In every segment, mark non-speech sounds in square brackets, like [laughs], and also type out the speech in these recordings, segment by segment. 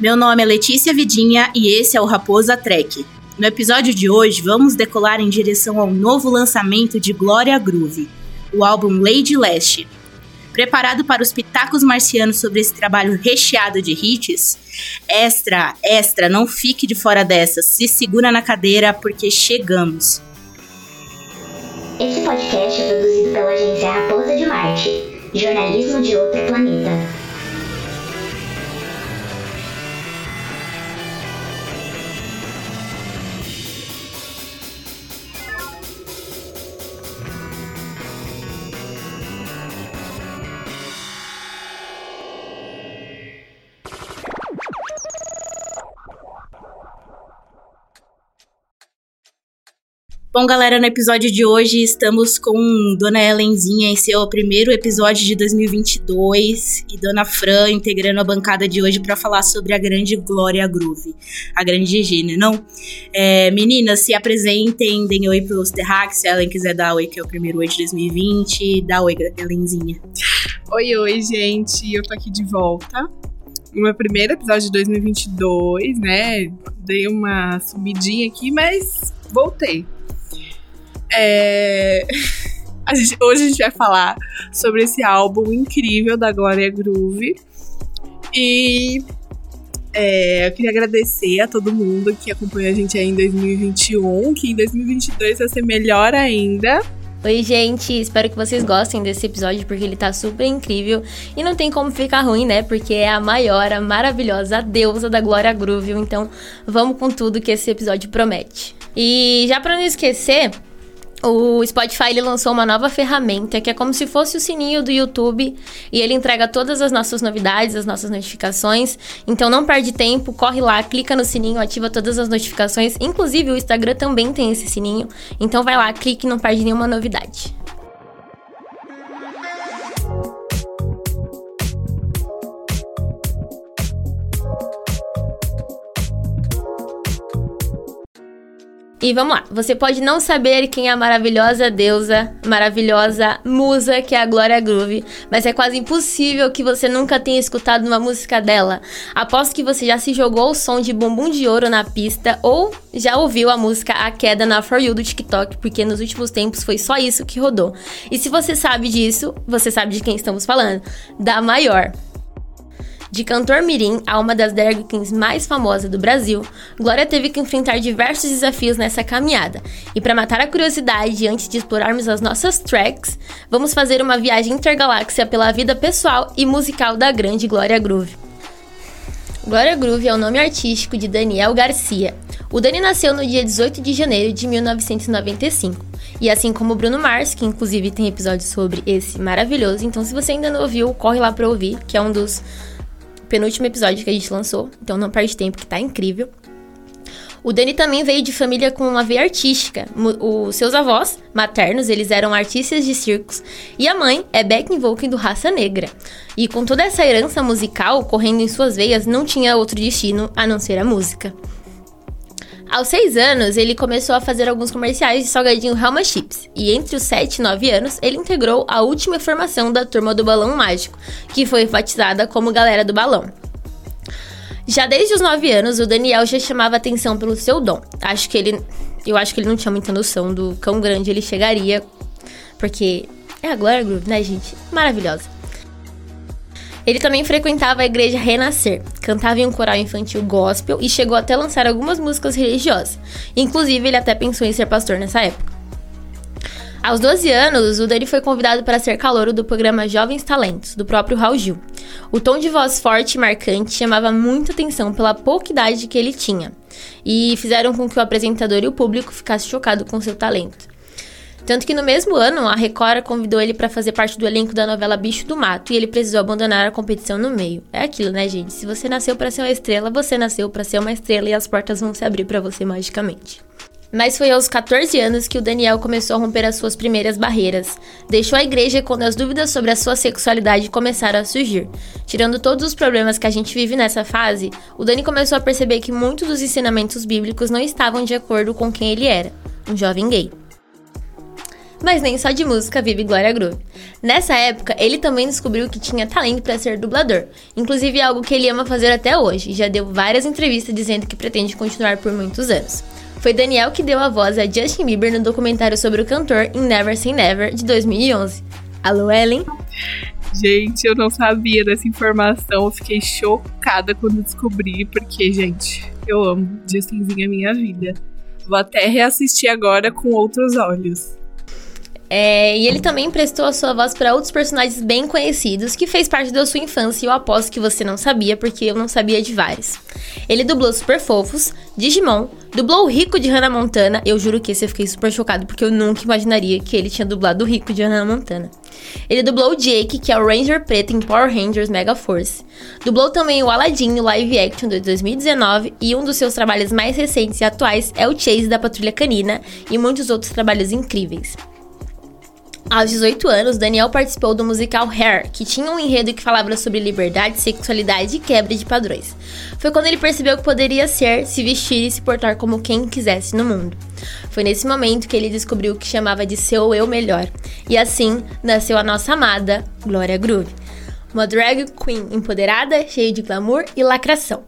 Meu nome é Letícia Vidinha e esse é o Raposa Trek. No episódio de hoje, vamos decolar em direção ao novo lançamento de Gloria Groove, o álbum Lady Leste. Preparado para os pitacos marcianos sobre esse trabalho recheado de hits? Extra, extra, não fique de fora dessa, se segura na cadeira porque chegamos. Esse podcast é produzido pela agência Raposa de Marte, jornalismo de outro planeta. Bom, galera, no episódio de hoje estamos com Dona Helenzinha em seu primeiro episódio de 2022 e Dona Fran integrando a bancada de hoje para falar sobre a grande Glória Groove, a grande Gina, não? É, meninas, se apresentem, deem oi pros Terrax, se a Helen quiser dar oi, que é o primeiro oi de 2020, dá oi, Helenzinha. Oi, oi, gente, eu tô aqui de volta no meu primeiro episódio de 2022, né? Dei uma subidinha aqui, mas voltei. É... [laughs] A gente, hoje a gente vai falar sobre esse álbum incrível da Glória Groove. E é, eu queria agradecer a todo mundo que acompanhou a gente aí em 2021, que em 2022 vai ser melhor ainda. Oi, gente, espero que vocês gostem desse episódio porque ele tá super incrível e não tem como ficar ruim, né? Porque é a maior, a maravilhosa a deusa da Glória Groove. Então, vamos com tudo que esse episódio promete. E já para não esquecer, o Spotify ele lançou uma nova ferramenta que é como se fosse o sininho do YouTube e ele entrega todas as nossas novidades, as nossas notificações. Então não perde tempo, corre lá, clica no sininho, ativa todas as notificações. Inclusive o Instagram também tem esse sininho. Então vai lá, clique e não perde nenhuma novidade. E vamos lá, você pode não saber quem é a maravilhosa deusa, maravilhosa musa que é a Glória Groove, mas é quase impossível que você nunca tenha escutado uma música dela. Aposto que você já se jogou o som de bumbum de ouro na pista ou já ouviu a música A Queda na For You do TikTok, porque nos últimos tempos foi só isso que rodou. E se você sabe disso, você sabe de quem estamos falando? Da maior. De cantor mirim a uma das drag queens mais famosas do Brasil, Glória teve que enfrentar diversos desafios nessa caminhada. E para matar a curiosidade antes de explorarmos as nossas tracks, vamos fazer uma viagem intergaláxia pela vida pessoal e musical da grande Glória Groove. Glória Groove é o nome artístico de Daniel Garcia. O Dani nasceu no dia 18 de janeiro de 1995. E assim como o Bruno Mars, que inclusive tem episódio sobre esse maravilhoso, então se você ainda não ouviu, corre lá para ouvir, que é um dos penúltimo episódio que a gente lançou, então não perde tempo, que tá incrível. O Dani também veio de família com uma veia artística. Os seus avós maternos, eles eram artistas de circos, e a mãe é backing vocal do Raça Negra. E com toda essa herança musical correndo em suas veias, não tinha outro destino a não ser a música. Aos 6 anos, ele começou a fazer alguns comerciais de salgadinho Helma Chips, e entre os 7 e 9 anos, ele integrou a última formação da Turma do Balão Mágico, que foi batizada como Galera do Balão. Já desde os 9 anos, o Daniel já chamava atenção pelo seu dom. Acho que ele. Eu acho que ele não tinha muita noção do quão grande ele chegaria, porque é a Glória Groove, né, gente? Maravilhosa. Ele também frequentava a igreja Renascer, cantava em um coral infantil gospel e chegou até lançar algumas músicas religiosas. Inclusive, ele até pensou em ser pastor nessa época. Aos 12 anos, o Dani foi convidado para ser calouro do programa Jovens Talentos, do próprio Raul Gil. O tom de voz forte e marcante chamava muita atenção pela pouca idade que ele tinha, e fizeram com que o apresentador e o público ficassem chocados com seu talento. Tanto que no mesmo ano, a Record convidou ele para fazer parte do elenco da novela Bicho do Mato e ele precisou abandonar a competição no meio. É aquilo, né, gente? Se você nasceu para ser uma estrela, você nasceu para ser uma estrela e as portas vão se abrir para você magicamente. Mas foi aos 14 anos que o Daniel começou a romper as suas primeiras barreiras. Deixou a igreja quando as dúvidas sobre a sua sexualidade começaram a surgir. Tirando todos os problemas que a gente vive nessa fase, o Dani começou a perceber que muitos dos ensinamentos bíblicos não estavam de acordo com quem ele era, um jovem gay. Mas nem só de música vive Glória Groove. Nessa época, ele também descobriu que tinha talento para ser dublador, inclusive algo que ele ama fazer até hoje, e já deu várias entrevistas dizendo que pretende continuar por muitos anos. Foi Daniel que deu a voz a Justin Bieber no documentário sobre o cantor em Never Say Never de 2011. Alô, Ellen? Gente, eu não sabia dessa informação. Eu fiquei chocada quando descobri, porque, gente, eu amo. Justinzinho é minha vida. Vou até reassistir agora com outros olhos. É, e ele também prestou a sua voz para outros personagens bem conhecidos que fez parte da sua infância e eu aposto que você não sabia, porque eu não sabia de vários. Ele dublou Super Fofos, Digimon, dublou o Rico de Hannah Montana. Eu juro que esse eu fiquei super chocado, porque eu nunca imaginaria que ele tinha dublado o Rico de Hannah Montana. Ele dublou o Jake, que é o Ranger preto em Power Rangers Mega Force. Dublou também o Aladdin no live action de 2019 e um dos seus trabalhos mais recentes e atuais é o Chase da Patrulha Canina e muitos outros trabalhos incríveis. Aos 18 anos, Daniel participou do musical Hair, que tinha um enredo que falava sobre liberdade, sexualidade e quebra de padrões. Foi quando ele percebeu que poderia ser, se vestir e se portar como quem quisesse no mundo. Foi nesse momento que ele descobriu o que chamava de seu eu melhor. E assim nasceu a nossa amada Glória Groove. Uma drag queen empoderada, cheia de glamour e lacração.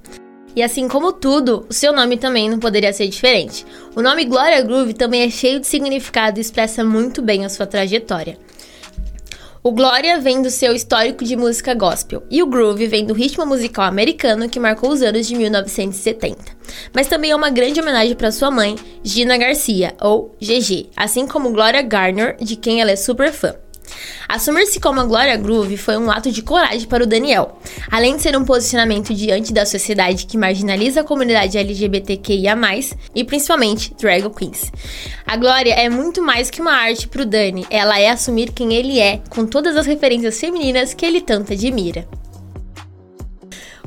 E assim como tudo, o seu nome também não poderia ser diferente. O nome Gloria Groove também é cheio de significado e expressa muito bem a sua trajetória. O Glória vem do seu histórico de música gospel e o groove vem do ritmo musical americano que marcou os anos de 1970. Mas também é uma grande homenagem para sua mãe, Gina Garcia, ou GG, assim como Gloria Garner, de quem ela é super fã. Assumir-se como a Glória Groove foi um ato de coragem para o Daniel, além de ser um posicionamento diante da sociedade que marginaliza a comunidade LGBTQIA+, e principalmente drag queens. A Glória é muito mais que uma arte para o Dani, ela é assumir quem ele é, com todas as referências femininas que ele tanto admira.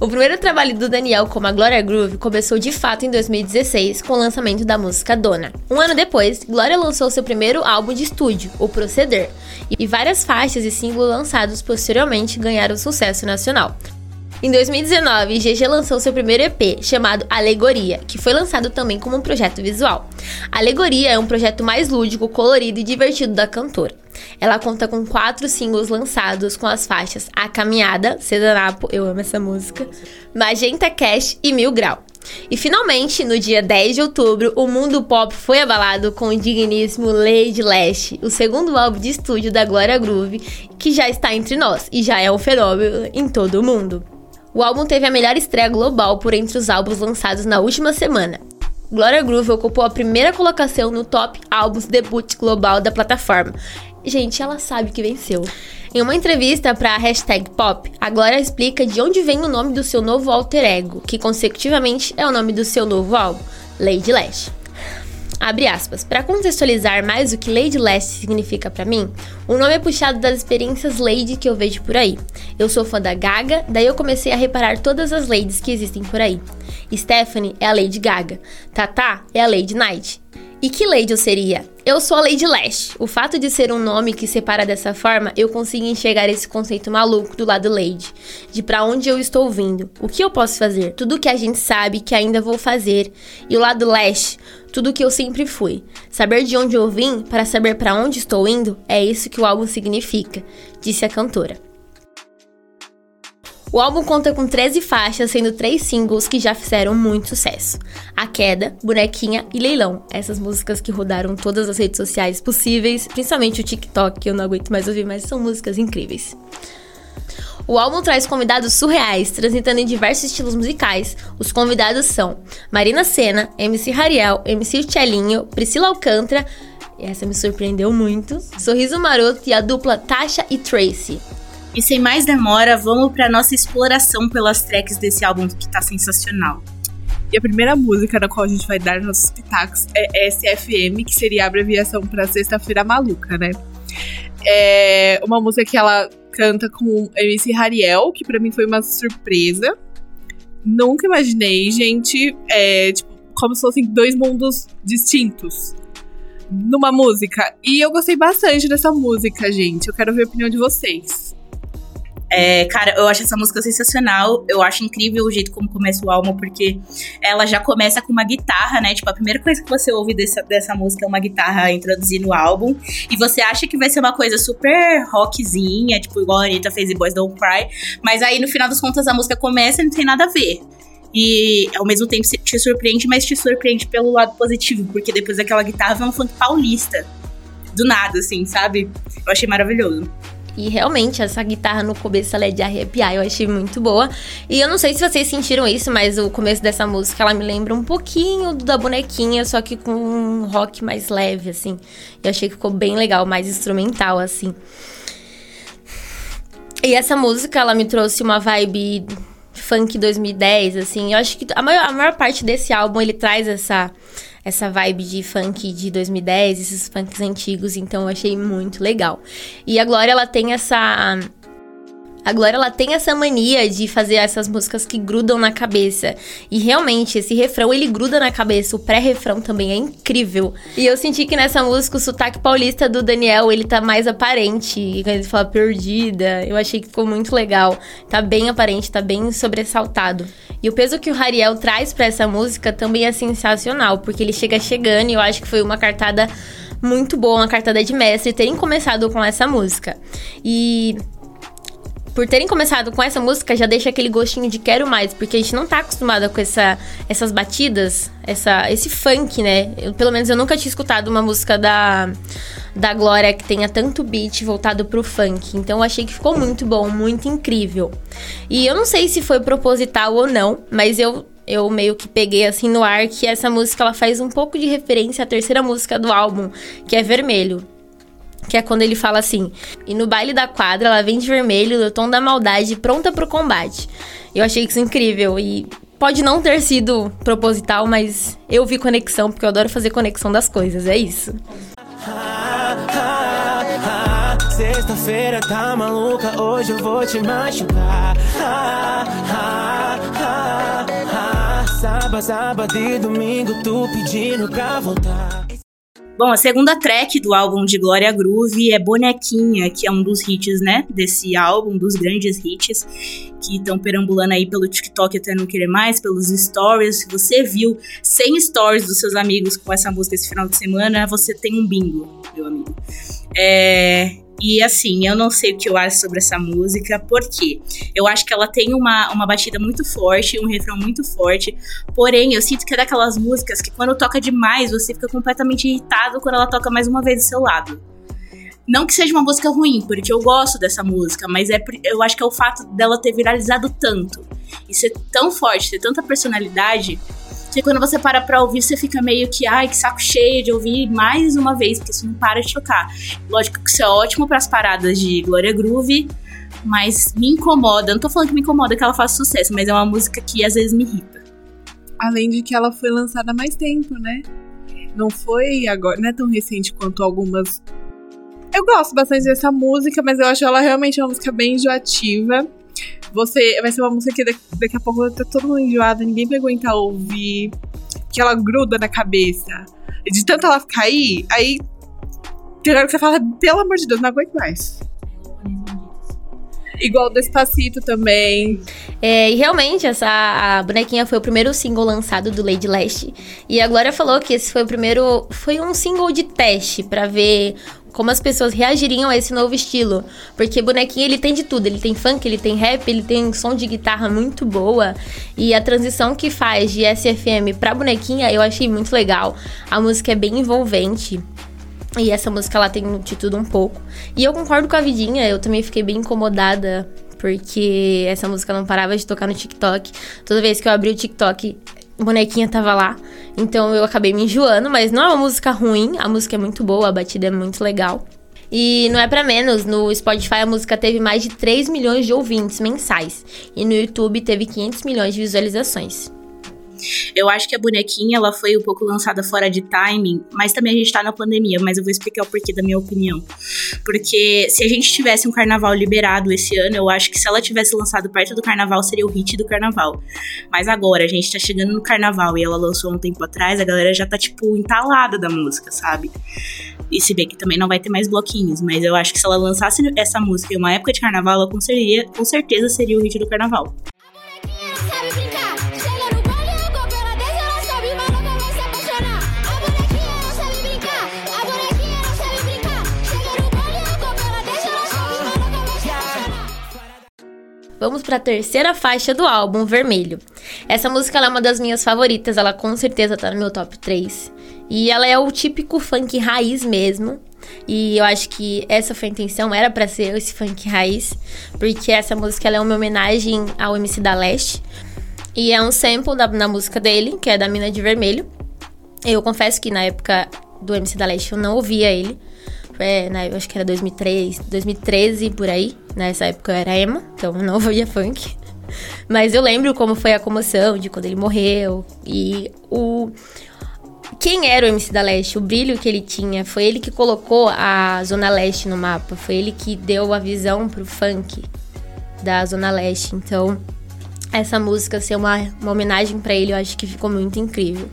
O primeiro trabalho do Daniel como a Gloria Groove começou de fato em 2016 com o lançamento da música Dona. Um ano depois, Gloria lançou seu primeiro álbum de estúdio, O Proceder, e várias faixas e singles lançados posteriormente ganharam sucesso nacional. Em 2019, GG lançou seu primeiro EP, chamado Alegoria, que foi lançado também como um projeto visual. Alegoria é um projeto mais lúdico, colorido e divertido da cantora. Ela conta com quatro singles lançados com as faixas A Caminhada, Cedanapo, eu amo essa música, Magenta Cash e Mil Grau. E finalmente, no dia 10 de outubro, o mundo pop foi abalado com o digníssimo Lady Lash, o segundo álbum de estúdio da Glória Groove, que já está entre nós e já é um fenômeno em todo o mundo. O álbum teve a melhor estreia global por entre os álbuns lançados na última semana. Gloria Groove ocupou a primeira colocação no top álbuns debut global da plataforma. Gente, ela sabe que venceu. Em uma entrevista para a hashtag Pop, a Glória explica de onde vem o nome do seu novo alter ego, que consecutivamente é o nome do seu novo álbum, Lady Lash. Abre aspas. Para contextualizar mais o que Lady Lash significa para mim, o nome é puxado das experiências Lady que eu vejo por aí. Eu sou fã da Gaga, daí eu comecei a reparar todas as ladies que existem por aí. Stephanie é a Lady Gaga, Tata é a Lady Night. E que Lady eu seria? Eu sou a Lady Lash. O fato de ser um nome que separa dessa forma, eu consigo enxergar esse conceito maluco do lado Lady, de para onde eu estou vindo, o que eu posso fazer, tudo que a gente sabe que ainda vou fazer, e o lado Lash, tudo que eu sempre fui. Saber de onde eu vim para saber para onde estou indo é isso que o álbum significa, disse a cantora. O álbum conta com 13 faixas, sendo três singles que já fizeram muito sucesso: A Queda, Bonequinha e Leilão. Essas músicas que rodaram todas as redes sociais possíveis, principalmente o TikTok, que eu não aguento mais ouvir, mas são músicas incríveis. O álbum traz convidados surreais, transitando em diversos estilos musicais. Os convidados são Marina Senna, MC Rariel, MC Tchelinho, Priscila Alcântara, essa me surpreendeu muito, Sorriso Maroto e a dupla Tasha e Tracy. E sem mais demora, vamos para nossa exploração pelas tracks desse álbum que tá sensacional. E a primeira música na qual a gente vai dar nossos pitacos é SFM, que seria a abreviação para Sexta-feira Maluca, né? É uma música que ela canta com MC Rariel, que para mim foi uma surpresa. Nunca imaginei, gente, é, tipo, como se fossem dois mundos distintos numa música. E eu gostei bastante dessa música, gente. Eu quero ver a opinião de vocês. É, cara, eu acho essa música sensacional. Eu acho incrível o jeito como começa o álbum, porque ela já começa com uma guitarra, né? Tipo, a primeira coisa que você ouve dessa, dessa música é uma guitarra introduzindo o álbum. E você acha que vai ser uma coisa super rockzinha, tipo, igual a Anitta fez em Boys Don't Cry. Mas aí, no final das contas, a música começa e não tem nada a ver. E ao mesmo tempo te surpreende, mas te surpreende pelo lado positivo, porque depois daquela guitarra vem um funk paulista. Do nada, assim, sabe? Eu achei maravilhoso. E realmente, essa guitarra no começo ela é de arrepiar, eu achei muito boa. E eu não sei se vocês sentiram isso, mas o começo dessa música ela me lembra um pouquinho da bonequinha, só que com um rock mais leve, assim. Eu achei que ficou bem legal, mais instrumental, assim. E essa música, ela me trouxe uma vibe funk 2010, assim. Eu acho que a maior, a maior parte desse álbum ele traz essa essa vibe de funk de 2010, esses funks antigos, então eu achei muito legal. E a Glória ela tem essa a Glória ela tem essa mania de fazer essas músicas que grudam na cabeça. E realmente, esse refrão ele gruda na cabeça. O pré-refrão também é incrível. E eu senti que nessa música o sotaque paulista do Daniel ele tá mais aparente. E quando ele fala perdida, eu achei que ficou muito legal. Tá bem aparente, tá bem sobressaltado. E o peso que o Rariel traz para essa música também é sensacional, porque ele chega chegando e eu acho que foi uma cartada muito boa, uma cartada de mestre terem começado com essa música. E por terem começado com essa música, já deixa aquele gostinho de quero mais, porque a gente não tá acostumado com essa, essas batidas, essa, esse funk, né? Eu, pelo menos eu nunca tinha escutado uma música da, da Glória que tenha tanto beat voltado pro funk. Então eu achei que ficou muito bom, muito incrível. E eu não sei se foi proposital ou não, mas eu eu meio que peguei assim no ar que essa música ela faz um pouco de referência à terceira música do álbum, que é Vermelho que é quando ele fala assim: E no baile da quadra ela vem de vermelho, do tom da maldade, pronta pro combate. Eu achei isso incrível e pode não ter sido proposital, mas eu vi conexão, porque eu adoro fazer conexão das coisas, é isso. Sexta-feira tá maluca, hoje eu vou te machucar. Sábado, sábado e domingo, tu pedindo pra voltar. Bom, a segunda track do álbum de Glória Groove é Bonequinha, que é um dos hits, né, desse álbum, dos grandes hits, que estão perambulando aí pelo TikTok até não querer mais, pelos stories. Se você viu 100 stories dos seus amigos com essa música esse final de semana, você tem um bingo, meu amigo. É, e assim, eu não sei o que eu acho sobre essa música, porque eu acho que ela tem uma, uma batida muito forte, um refrão muito forte. Porém, eu sinto que é daquelas músicas que quando toca demais, você fica completamente irritado quando ela toca mais uma vez do seu lado. Não que seja uma música ruim, porque eu gosto dessa música, mas é eu acho que é o fato dela ter viralizado tanto e ser tão forte, ter tanta personalidade, que quando você para pra ouvir, você fica meio que, ai, que saco cheio de ouvir mais uma vez, porque isso não para de tocar. Lógico que isso é ótimo para as paradas de Glória Groove, mas me incomoda. Não tô falando que me incomoda que ela faça sucesso, mas é uma música que às vezes me irrita. Além de que ela foi lançada há mais tempo, né? Não foi agora, não é tão recente quanto algumas. Eu gosto bastante dessa música, mas eu acho ela realmente uma música bem enjoativa. Você vai ser uma música que daqui a pouco vai tá todo mundo enjoado, ninguém vai aguentar ouvir, que ela gruda na cabeça. E de tanto ela cair, aí tem hora que você fala, pelo amor de Deus, não aguento mais. Igual Despacito também. É, e realmente, essa a bonequinha foi o primeiro single lançado do Lady Leste. E a Glória falou que esse foi o primeiro. Foi um single de teste para ver como as pessoas reagiriam a esse novo estilo. Porque bonequinho ele tem de tudo, ele tem funk, ele tem rap, ele tem som de guitarra muito boa. E a transição que faz de SFM pra bonequinha eu achei muito legal. A música é bem envolvente. E essa música ela tem de tudo um pouco. E eu concordo com a Vidinha, eu também fiquei bem incomodada porque essa música não parava de tocar no TikTok. Toda vez que eu abri o TikTok, bonequinha tava lá. Então eu acabei me enjoando, mas não é uma música ruim, a música é muito boa, a batida é muito legal. E não é para menos, no Spotify a música teve mais de 3 milhões de ouvintes mensais e no YouTube teve 500 milhões de visualizações. Eu acho que a bonequinha ela foi um pouco lançada fora de timing, mas também a gente tá na pandemia, mas eu vou explicar o porquê da minha opinião. Porque se a gente tivesse um carnaval liberado esse ano, eu acho que se ela tivesse lançado perto do carnaval, seria o hit do carnaval. Mas agora, a gente tá chegando no carnaval e ela lançou um tempo atrás, a galera já tá, tipo, entalada da música, sabe? E se bem que também não vai ter mais bloquinhos, mas eu acho que se ela lançasse essa música em uma época de carnaval, ela com, com certeza seria o hit do carnaval. Vamos para a terceira faixa do álbum, Vermelho. Essa música é uma das minhas favoritas, ela com certeza tá no meu top 3. E ela é o típico funk raiz mesmo. E eu acho que essa foi a intenção, era para ser esse funk raiz, porque essa música é uma homenagem ao MC da Leste. E é um sample da, na música dele, que é da Mina de Vermelho. Eu confesso que na época do MC da Leste eu não ouvia ele. É, né, eu acho que era 2003, 2013 por aí. Nessa época eu era emo, então não [laughs] ouvia funk. Mas eu lembro como foi a comoção de quando ele morreu e o quem era o MC da Leste, o brilho que ele tinha, foi ele que colocou a Zona Leste no mapa, foi ele que deu a visão pro funk da Zona Leste. Então, essa música ser uma, uma homenagem para ele, eu acho que ficou muito incrível.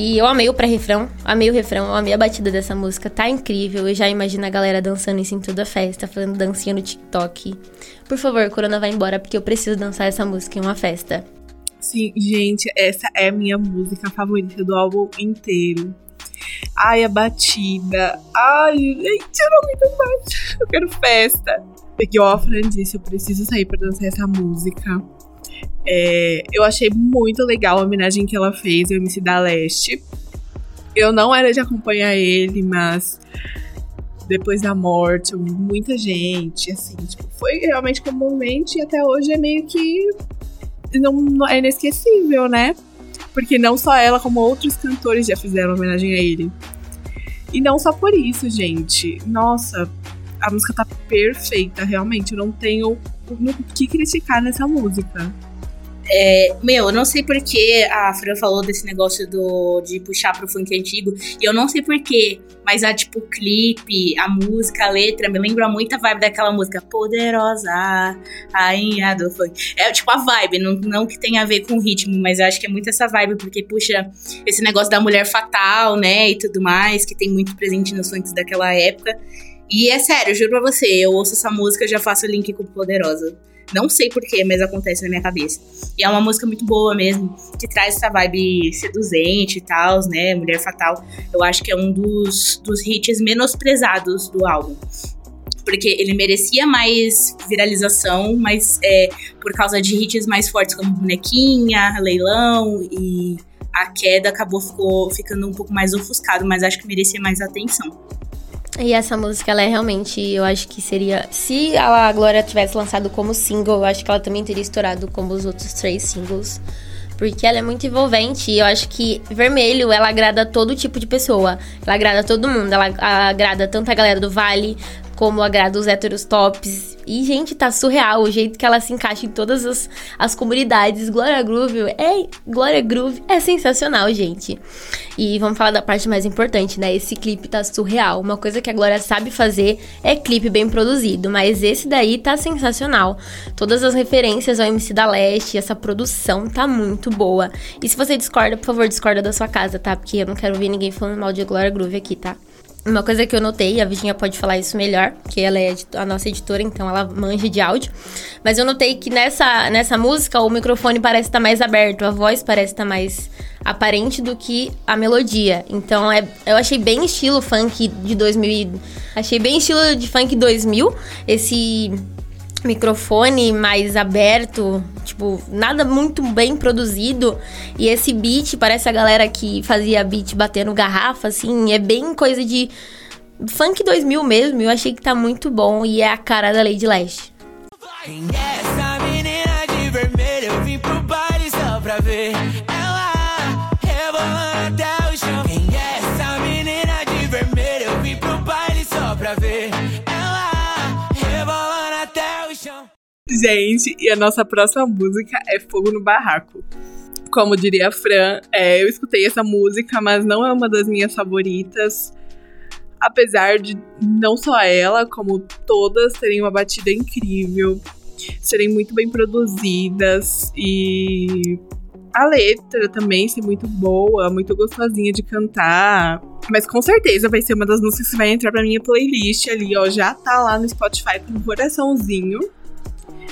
E eu amei o pré-refrão, amei o refrão, amei a batida dessa música, tá incrível. Eu já imagino a galera dançando isso em toda a festa, fazendo dancinha no TikTok. Por favor, Corona, vai embora, porque eu preciso dançar essa música em uma festa. Sim, gente, essa é a minha música favorita do álbum inteiro. Ai, a batida. Ai, gente, eu não aguento mais. Eu quero festa. Porque o Fran disse, eu preciso sair pra dançar essa música. É, eu achei muito legal a homenagem que ela fez ao MC da Leste. Eu não era de acompanhar ele, mas depois da morte, muita gente, assim, tipo, foi realmente comumente e até hoje é meio que não, não, é inesquecível, né? Porque não só ela, como outros cantores já fizeram homenagem a ele. E não só por isso, gente. Nossa, a música tá perfeita, realmente. Eu não tenho o que criticar nessa música. É, meu, eu não sei porque a Fran falou desse negócio do, de puxar pro funk antigo. E eu não sei porquê, mas a tipo, o clipe, a música, a letra, me lembra muito a vibe daquela música Poderosa, Rainha do Funk. É tipo a vibe, não, não que tenha a ver com o ritmo, mas eu acho que é muito essa vibe, porque puxa esse negócio da mulher fatal, né, e tudo mais, que tem muito presente nos funks daquela época. E é sério, juro pra você, eu ouço essa música e já faço o link com Poderosa. Não sei porquê, mas acontece na minha cabeça. E é uma música muito boa mesmo, que traz essa vibe seduzente e tal, né? Mulher Fatal. Eu acho que é um dos, dos hits menosprezados do álbum porque ele merecia mais viralização, mas é, por causa de hits mais fortes como Bonequinha, Leilão e A Queda, acabou ficou, ficando um pouco mais ofuscado, mas acho que merecia mais atenção. E essa música, ela é realmente, eu acho que seria. Se a Glória tivesse lançado como single, eu acho que ela também teria estourado como os outros três singles. Porque ela é muito envolvente e eu acho que Vermelho, ela agrada todo tipo de pessoa. Ela agrada todo mundo. Ela agrada tanto a galera do Vale, como agrada os héteros tops. E, gente, tá surreal o jeito que ela se encaixa em todas as, as comunidades. Glória Groove é. Glória Groove é sensacional, gente. E vamos falar da parte mais importante, né? Esse clipe tá surreal. Uma coisa que a Glória sabe fazer é clipe bem produzido, mas esse daí tá sensacional. Todas as referências ao MC da Leste, essa produção tá muito boa. E se você discorda, por favor, discorda da sua casa, tá? Porque eu não quero ver ninguém falando mal de Glória Groove aqui, tá? Uma coisa que eu notei, a Virginia pode falar isso melhor, que ela é a nossa editora, então ela manja de áudio. Mas eu notei que nessa, nessa música o microfone parece estar tá mais aberto, a voz parece estar tá mais aparente do que a melodia. Então é, eu achei bem estilo funk de 2000. Achei bem estilo de funk 2000, esse microfone mais aberto, tipo, nada muito bem produzido. E esse beat, parece a galera que fazia beat batendo garrafa, assim, é bem coisa de funk 2000 mesmo. Eu achei que tá muito bom e é a cara da Lady Leste. Essa Gente, e a nossa próxima música é Fogo no Barraco. Como diria a Fran, é, eu escutei essa música, mas não é uma das minhas favoritas. Apesar de não só ela, como todas terem uma batida incrível, serem muito bem produzidas e a letra também ser muito boa, muito gostosinha de cantar. Mas com certeza vai ser uma das músicas que vai entrar pra minha playlist ali, ó. Já tá lá no Spotify com um coraçãozinho.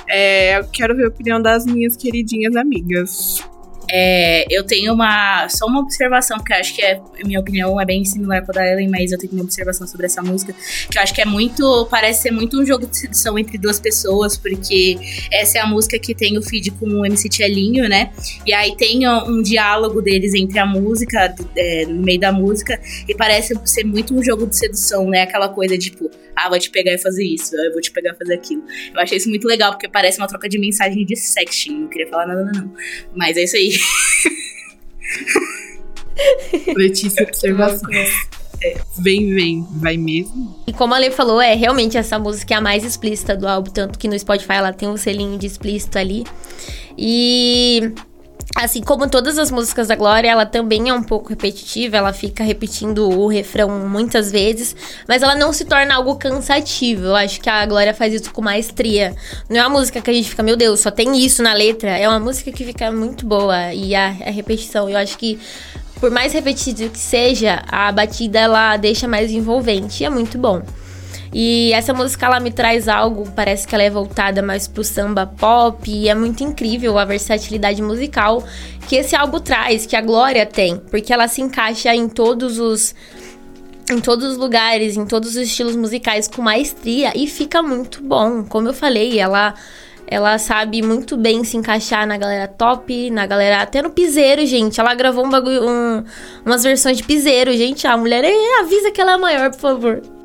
É, eu quero ver a opinião das minhas queridinhas amigas. É, eu tenho uma. Só uma observação, eu acho que é, minha opinião é bem similar com a da Ellen, mas eu tenho uma observação sobre essa música. Que eu acho que é muito. Parece ser muito um jogo de sedução entre duas pessoas, porque essa é a música que tem o feed com o MC Tchelinho, né? E aí tem um diálogo deles entre a música, é, no meio da música, e parece ser muito um jogo de sedução, né? Aquela coisa tipo, ah, vou te pegar e fazer isso, eu vou te pegar e fazer aquilo. Eu achei isso muito legal, porque parece uma troca de mensagem de sexting. Não queria falar nada, não. Mas é isso aí. [laughs] Letícia, observação. É, vem, vem, vai mesmo. E como a Lê falou, é realmente essa música é a mais explícita do álbum, tanto que no Spotify ela tem um selinho de explícito ali. E Assim como todas as músicas da Glória, ela também é um pouco repetitiva, ela fica repetindo o refrão muitas vezes, mas ela não se torna algo cansativo. Eu acho que a Glória faz isso com maestria. Não é uma música que a gente fica, meu Deus, só tem isso na letra. É uma música que fica muito boa e a, a repetição. Eu acho que por mais repetido que seja, a batida ela deixa mais envolvente e é muito bom. E essa música ela me traz algo, parece que ela é voltada mais pro samba pop e é muito incrível a versatilidade musical que esse álbum traz, que a Glória tem, porque ela se encaixa em todos os em todos os lugares, em todos os estilos musicais com maestria e fica muito bom. Como eu falei, ela ela sabe muito bem se encaixar na galera top, na galera. Até no piseiro, gente. Ela gravou um bagulho. Um, umas versões de piseiro, gente. A mulher avisa que ela é maior, por favor.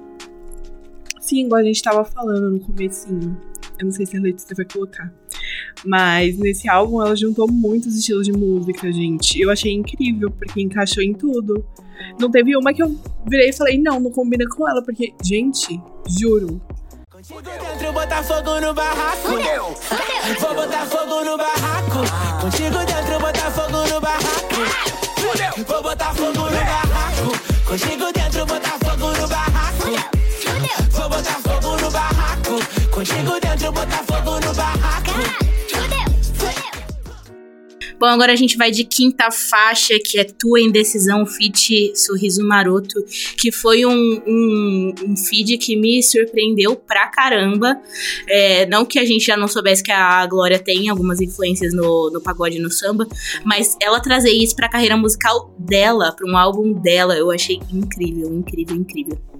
Sim, igual a gente tava falando no comecinho. Eu não sei se a Letícia vai colocar. Mas nesse álbum ela juntou muitos estilos de música, gente. Eu achei incrível, porque encaixou em tudo. Não teve uma que eu virei e falei, não, não combina com ela, porque, gente, juro. Contigo dentro, botar fogo no barraco. Fudeu, fudeu. Vou botar fogo no barraco. Contigo dentro, botar fogo no barraco. Fudeu. Vou botar fogo no barraco. Contigo dentro, botar fogo Dentro, botar fogo no barraco. Bom, agora a gente vai de quinta faixa, que é Tua Indecisão, feat Sorriso Maroto, que foi um, um, um feed que me surpreendeu pra caramba. É, não que a gente já não soubesse que a Glória tem algumas influências no, no pagode e no samba, mas ela trazer isso pra carreira musical dela, pra um álbum dela, eu achei incrível, incrível, incrível.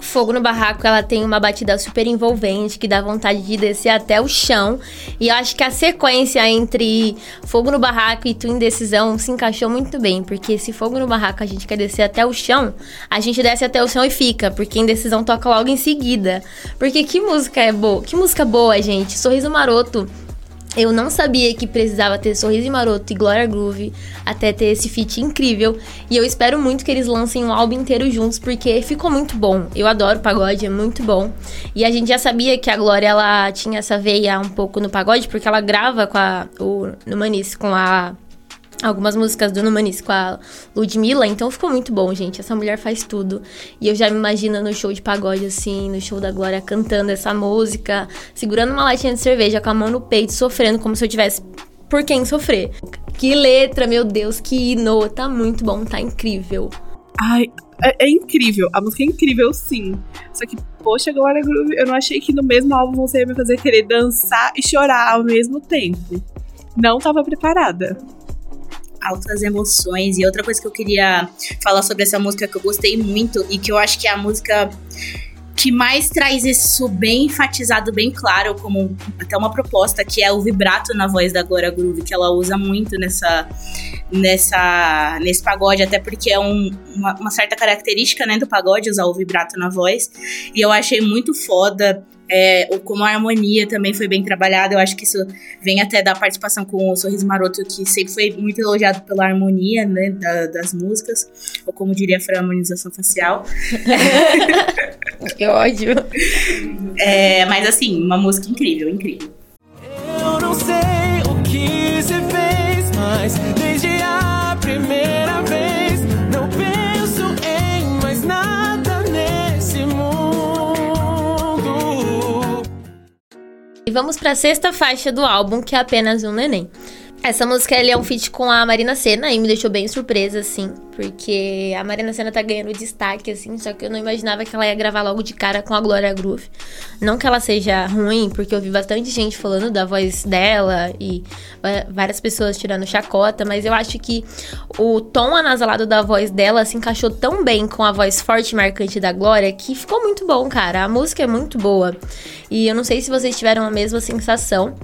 Fogo no Barraco, ela tem uma batida super envolvente que dá vontade de descer até o chão. E eu acho que a sequência entre Fogo no Barraco e Tua Indecisão se encaixou muito bem, porque se Fogo no Barraco a gente quer descer até o chão, a gente desce até o chão e fica, porque Indecisão toca logo em seguida. Porque que música é boa? Que música boa, gente. Sorriso Maroto eu não sabia que precisava ter Sorriso Maroto e Glória Groove até ter esse feat incrível. E eu espero muito que eles lancem um álbum inteiro juntos, porque ficou muito bom. Eu adoro pagode, é muito bom. E a gente já sabia que a Glória ela tinha essa veia um pouco no pagode, porque ela grava com a, o, no Manice com a algumas músicas do Numanis com a Ludmilla, então ficou muito bom, gente. Essa mulher faz tudo. E eu já me imagino no show de pagode, assim, no show da Glória, cantando essa música, segurando uma latinha de cerveja com a mão no peito, sofrendo como se eu tivesse por quem sofrer. Que letra, meu Deus, que hino. Tá muito bom, tá incrível. Ai, é, é, incrível. A música é incrível, sim. Só que, poxa, Glória Groove, eu não achei que no mesmo álbum você ia me fazer querer dançar e chorar ao mesmo tempo. Não tava preparada altas emoções. E outra coisa que eu queria falar sobre essa música que eu gostei muito e que eu acho que é a música que mais traz isso bem enfatizado, bem claro, como até uma proposta, que é o vibrato na voz da Glória Groove, que ela usa muito nessa, nessa, nesse pagode, até porque é um, uma, uma certa característica né, do pagode usar o vibrato na voz. E eu achei muito foda é, como a harmonia também foi bem trabalhada, eu acho que isso vem até da participação com o Sorriso Maroto, que sempre foi muito elogiado pela harmonia né, da, das músicas, ou como diria a harmonização facial. [laughs] que ódio. É, mas assim, uma música incrível, incrível. Eu não sei o que você fez, mas E vamos para a sexta faixa do álbum, que é apenas um neném. Essa música é um feat com a Marina Senna e me deixou bem surpresa, assim. Porque a Marina Senna tá ganhando destaque, assim. Só que eu não imaginava que ela ia gravar logo de cara com a Glória Groove. Não que ela seja ruim, porque eu vi bastante gente falando da voz dela e várias pessoas tirando chacota. Mas eu acho que o tom anasalado da voz dela se encaixou tão bem com a voz forte e marcante da Glória que ficou muito bom, cara. A música é muito boa. E eu não sei se vocês tiveram a mesma sensação.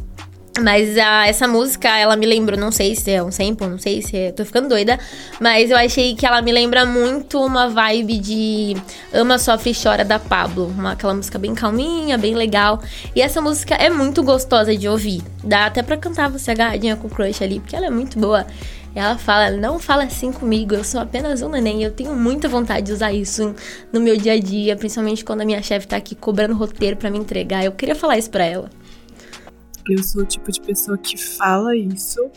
Mas a, essa música, ela me lembrou, não sei se é um sample, não sei se é. Tô ficando doida. Mas eu achei que ela me lembra muito uma vibe de Ama, Sofre e Chora da Pablo. Uma, aquela música bem calminha, bem legal. E essa música é muito gostosa de ouvir. Dá até pra cantar você agarradinha com o crush ali, porque ela é muito boa. E ela fala: Não fala assim comigo, eu sou apenas um neném. Eu tenho muita vontade de usar isso no meu dia a dia, principalmente quando a minha chefe tá aqui cobrando roteiro para me entregar. Eu queria falar isso pra ela. Eu sou o tipo de pessoa que fala isso,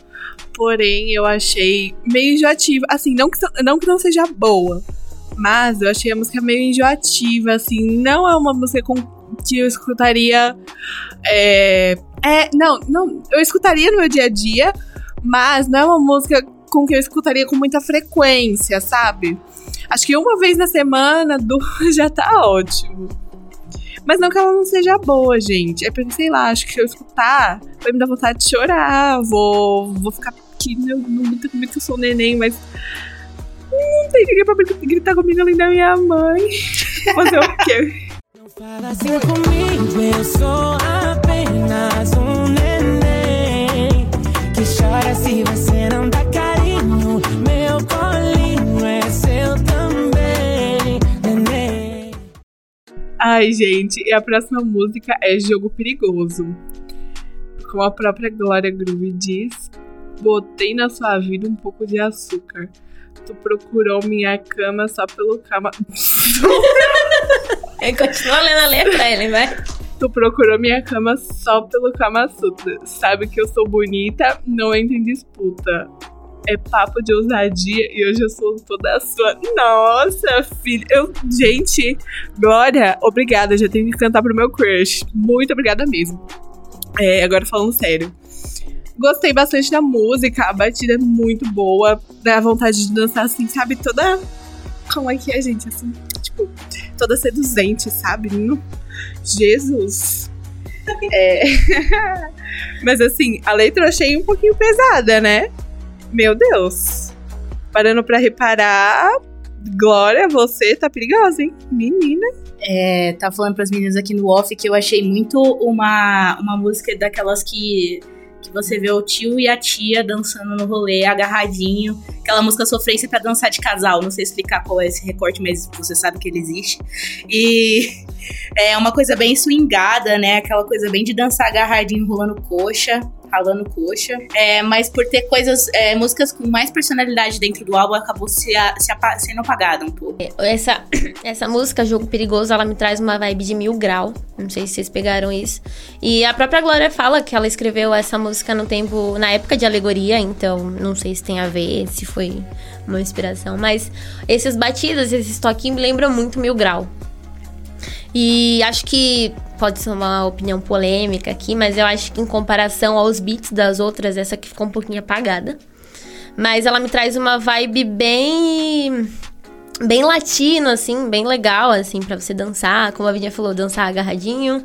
porém eu achei meio enjoativa. Assim, não que, não que não seja boa, mas eu achei a música meio enjoativa, assim. Não é uma música com, que eu escutaria. É, é, não, não, eu escutaria no meu dia a dia, mas não é uma música com que eu escutaria com muita frequência, sabe? Acho que uma vez na semana, [laughs] duas já tá ótimo. Mas não que ela não seja boa, gente. É porque, sei lá, acho que eu escutar, vai me dar vontade de chorar. Vou, vou ficar aqui, não, não grita comigo que eu sou neném, mas. Não tem ninguém pra gritar comigo além da minha mãe. [laughs] Fazer o quê? Não fala assim comigo, eu sou apenas um neném que chora se você não dá Ai, gente, e a próxima música é Jogo Perigoso. Como a própria Glória Groove diz, botei na sua vida um pouco de açúcar. Tu procurou minha cama só pelo cama. [laughs] Continua lendo a letra, ele vai. tu procurou minha cama só pelo Kama Sutra. Sabe que eu sou bonita, não entra em disputa. É papo de ousadia e hoje eu sou toda sua. Nossa, filha. Eu, gente, Glória, obrigada. Já tenho que cantar pro meu crush. Muito obrigada mesmo. É, agora falando sério. Gostei bastante da música, a batida é muito boa. Dá vontade de dançar assim, sabe? Toda. Como é que é, gente? Assim, tipo, toda seduzente, sabe? Jesus. É. [laughs] Mas assim, a letra eu achei um pouquinho pesada, né? Meu Deus. Parando pra reparar, Glória, você tá perigosa, hein? Menina. É, tá falando pras meninas aqui no off que eu achei muito uma, uma música daquelas que, que você vê o tio e a tia dançando no rolê, agarradinho. Aquela música sofrência pra dançar de casal. Não sei explicar qual é esse recorte, mas você sabe que ele existe. E [laughs] é uma coisa bem swingada, né? Aquela coisa bem de dançar agarradinho, rolando coxa. Ralando coxa. É, mas por ter coisas, é, músicas com mais personalidade dentro do álbum, acabou se, a- se apa- sendo apagada um pouco. Essa, [coughs] essa música, Jogo Perigoso, ela me traz uma vibe de mil grau. Não sei se vocês pegaram isso. E a própria Glória fala que ela escreveu essa música no tempo, na época de alegoria, então não sei se tem a ver, se foi uma inspiração. Mas esses batidas, esses toquinhos me lembram muito mil grau. E acho que pode ser uma opinião polêmica aqui, mas eu acho que em comparação aos beats das outras, essa aqui ficou um pouquinho apagada. Mas ela me traz uma vibe bem bem latino, assim, bem legal, assim, pra você dançar. Como a Vidinha falou, dançar agarradinho.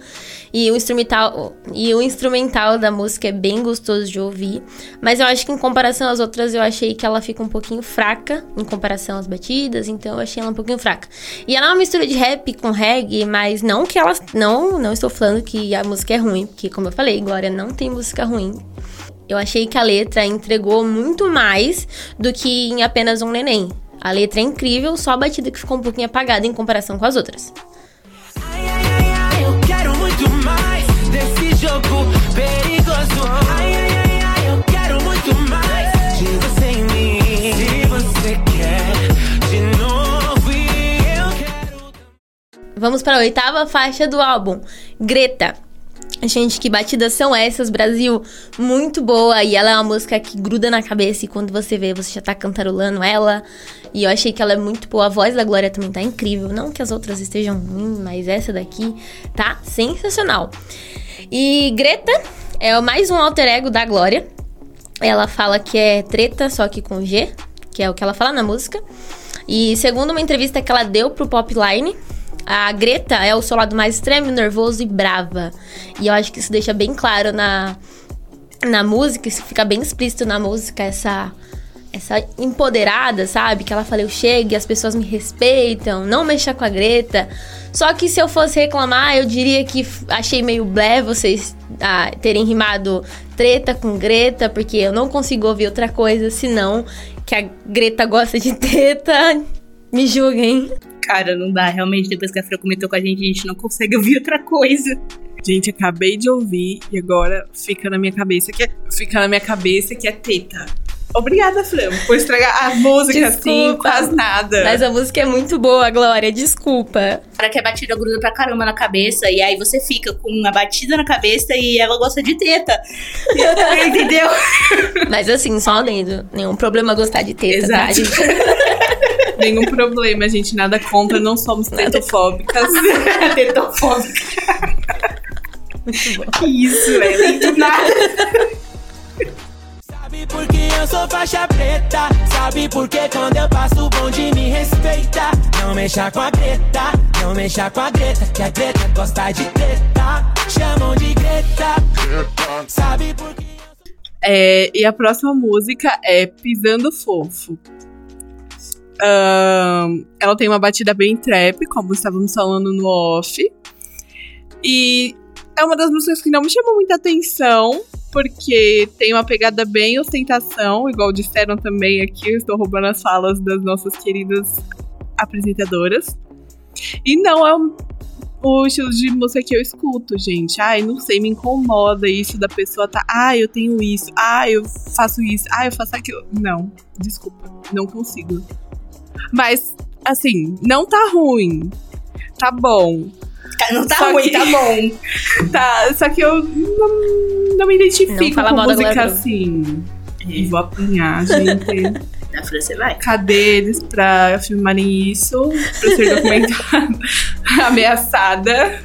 E o instrumental, e o instrumental da música é bem gostoso de ouvir. Mas eu acho que em comparação às outras, eu achei que ela fica um pouquinho fraca, em comparação às batidas, então eu achei ela um pouquinho fraca. E ela é uma mistura de rap com reggae, mas não que ela. Não, não estou falando que a música é ruim, porque, como eu falei, Glória não tem música ruim. Eu achei que a letra entregou muito mais do que em apenas um neném. A letra é incrível, só a batida que ficou um pouquinho apagada em comparação com as outras. Vamos para a oitava faixa do álbum, Greta. Gente, que batidas são essas, Brasil? Muito boa. E ela é uma música que gruda na cabeça e quando você vê, você já tá cantarolando ela. E eu achei que ela é muito boa. A voz da Glória também tá incrível. Não que as outras estejam ruins, mas essa daqui tá sensacional. E Greta é mais um alter ego da Glória. Ela fala que é treta, só que com G, que é o que ela fala na música. E segundo uma entrevista que ela deu pro Popline, a Greta é o seu lado mais extremo, nervoso e brava. E eu acho que isso deixa bem claro na, na música, isso fica bem explícito na música, essa essa empoderada, sabe? Que ela fala, eu chego e as pessoas me respeitam, não mexa com a Greta. Só que se eu fosse reclamar, eu diria que achei meio blé vocês ah, terem rimado treta com Greta, porque eu não consigo ouvir outra coisa senão que a Greta gosta de [laughs] treta. Me julguem. Cara, não dá. Realmente, depois que a Fran comentou com a gente, a gente não consegue ouvir outra coisa. Gente, acabei de ouvir e agora fica na minha cabeça que é, fica na minha cabeça que é teta. Obrigada, Fran, por estragar a música assim, Desculpa. quase nada. Mas a música é muito boa, Glória, desculpa. Cara que a batida gruda pra caramba na cabeça, e aí você fica com uma batida na cabeça e ela gosta de teta. [laughs] Entendeu? Mas assim, só adendo. Nenhum problema gostar de teta, tá, Exato. gente? [laughs] Nenhum problema, gente, nada contra, não somos tetofóbicas. [laughs] Tetofóbica. Muito bom. Que isso, velho. Do nada. Sabe por que eu sou faixa preta? Sabe por que quando eu passo o bonde me respeita? Não mexa com a Greta, não mexa com a Greta, que a Greta gosta de treta. Chamam de Greta. Sabe por que É, e a próxima música é Pisando Fofo. Ela tem uma batida bem trap, como estávamos falando no off. E é uma das músicas que não me chamou muita atenção, porque tem uma pegada bem ostentação, igual disseram também aqui, eu estou roubando as falas das nossas queridas apresentadoras. E não é um- o estilo de música que eu escuto, gente. Ai, não sei, me incomoda isso da pessoa tá. Ah, eu tenho isso. Ah, eu faço isso. Ah, eu faço aquilo. Não, desculpa, não consigo. Mas, assim, não tá ruim. Tá bom. Não tá Só ruim, que- tá bom. [laughs] Tá, só que eu não, não me identifico Não fala com música assim. E vou apanhar, gente. [laughs] Na Fran você vai. Cadê eles pra filmarem isso? Pra ser [laughs] documentada? Ameaçada.